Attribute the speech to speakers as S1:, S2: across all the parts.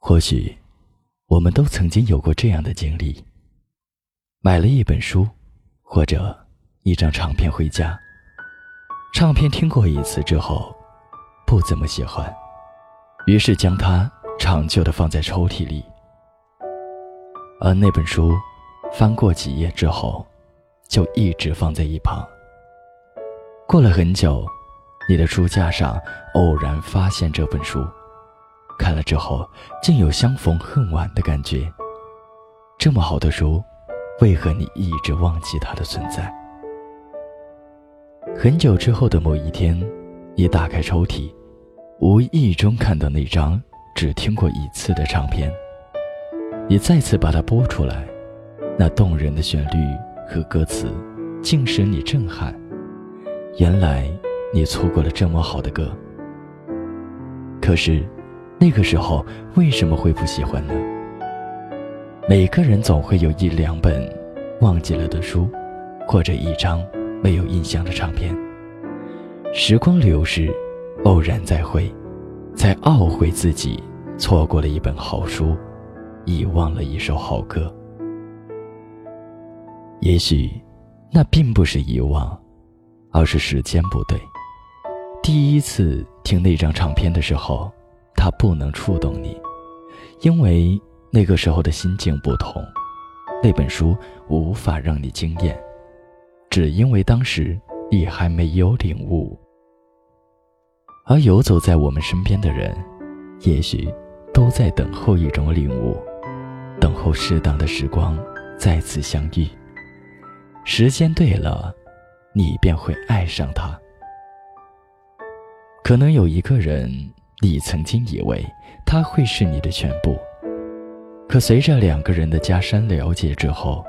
S1: 或许，我们都曾经有过这样的经历：买了一本书，或者一张唱片回家。唱片听过一次之后，不怎么喜欢，于是将它长久的放在抽屉里。而那本书，翻过几页之后，就一直放在一旁。过了很久，你的书架上偶然发现这本书。看了之后，竟有相逢恨晚的感觉。这么好的书，为何你一直忘记它的存在？很久之后的某一天，你打开抽屉，无意中看到那张只听过一次的唱片。你再次把它播出来，那动人的旋律和歌词，竟使你震撼。原来你错过了这么好的歌。可是。那个时候为什么会不喜欢呢？每个人总会有一两本忘记了的书，或者一张没有印象的唱片。时光流逝，偶然再会，才懊悔自己错过了一本好书，遗忘了一首好歌。也许，那并不是遗忘，而是时间不对。第一次听那张唱片的时候。它不能触动你，因为那个时候的心境不同。那本书无法让你惊艳，只因为当时你还没有领悟。而游走在我们身边的人，也许都在等候一种领悟，等候适当的时光再次相遇。时间对了，你便会爱上他。可能有一个人。你曾经以为他会是你的全部，可随着两个人的加深了解之后，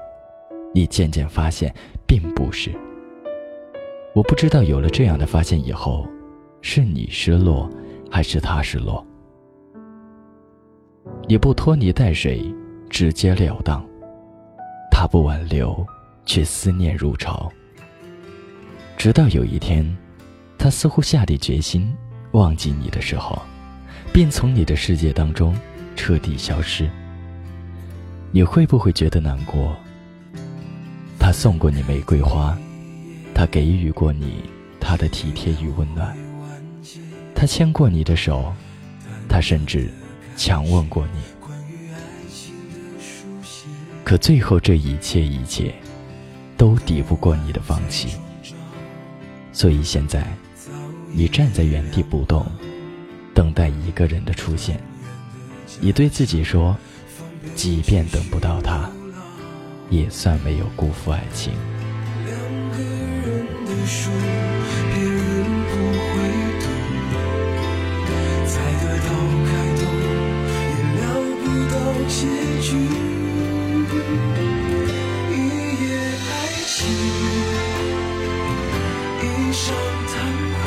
S1: 你渐渐发现并不是。我不知道有了这样的发现以后，是你失落，还是他失落？你不拖泥带水，直截了当；他不挽留，却思念如潮。直到有一天，他似乎下定决心。忘记你的时候，便从你的世界当中彻底消失。你会不会觉得难过？他送过你玫瑰花，他给予过你他的体贴与温暖，他牵过你的手，他甚至强吻过你。可最后这一切一切，都抵不过你的放弃。所以现在。你站在原地不动，等待一个人的出现。你对自己说，即便等不到他，也算没有辜负爱情。一页爱情，一场谈。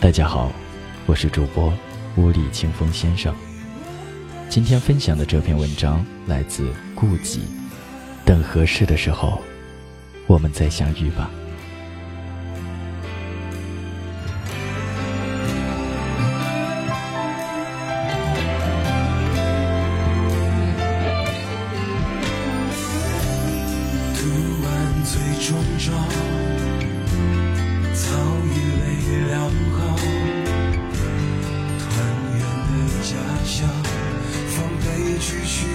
S1: 大家好，我是主播屋里清风先生。今天分享的这篇文章来自顾己。等合适的时候，我们再相遇吧。最终章。早已泪两行，团圆的家乡，放悲剧去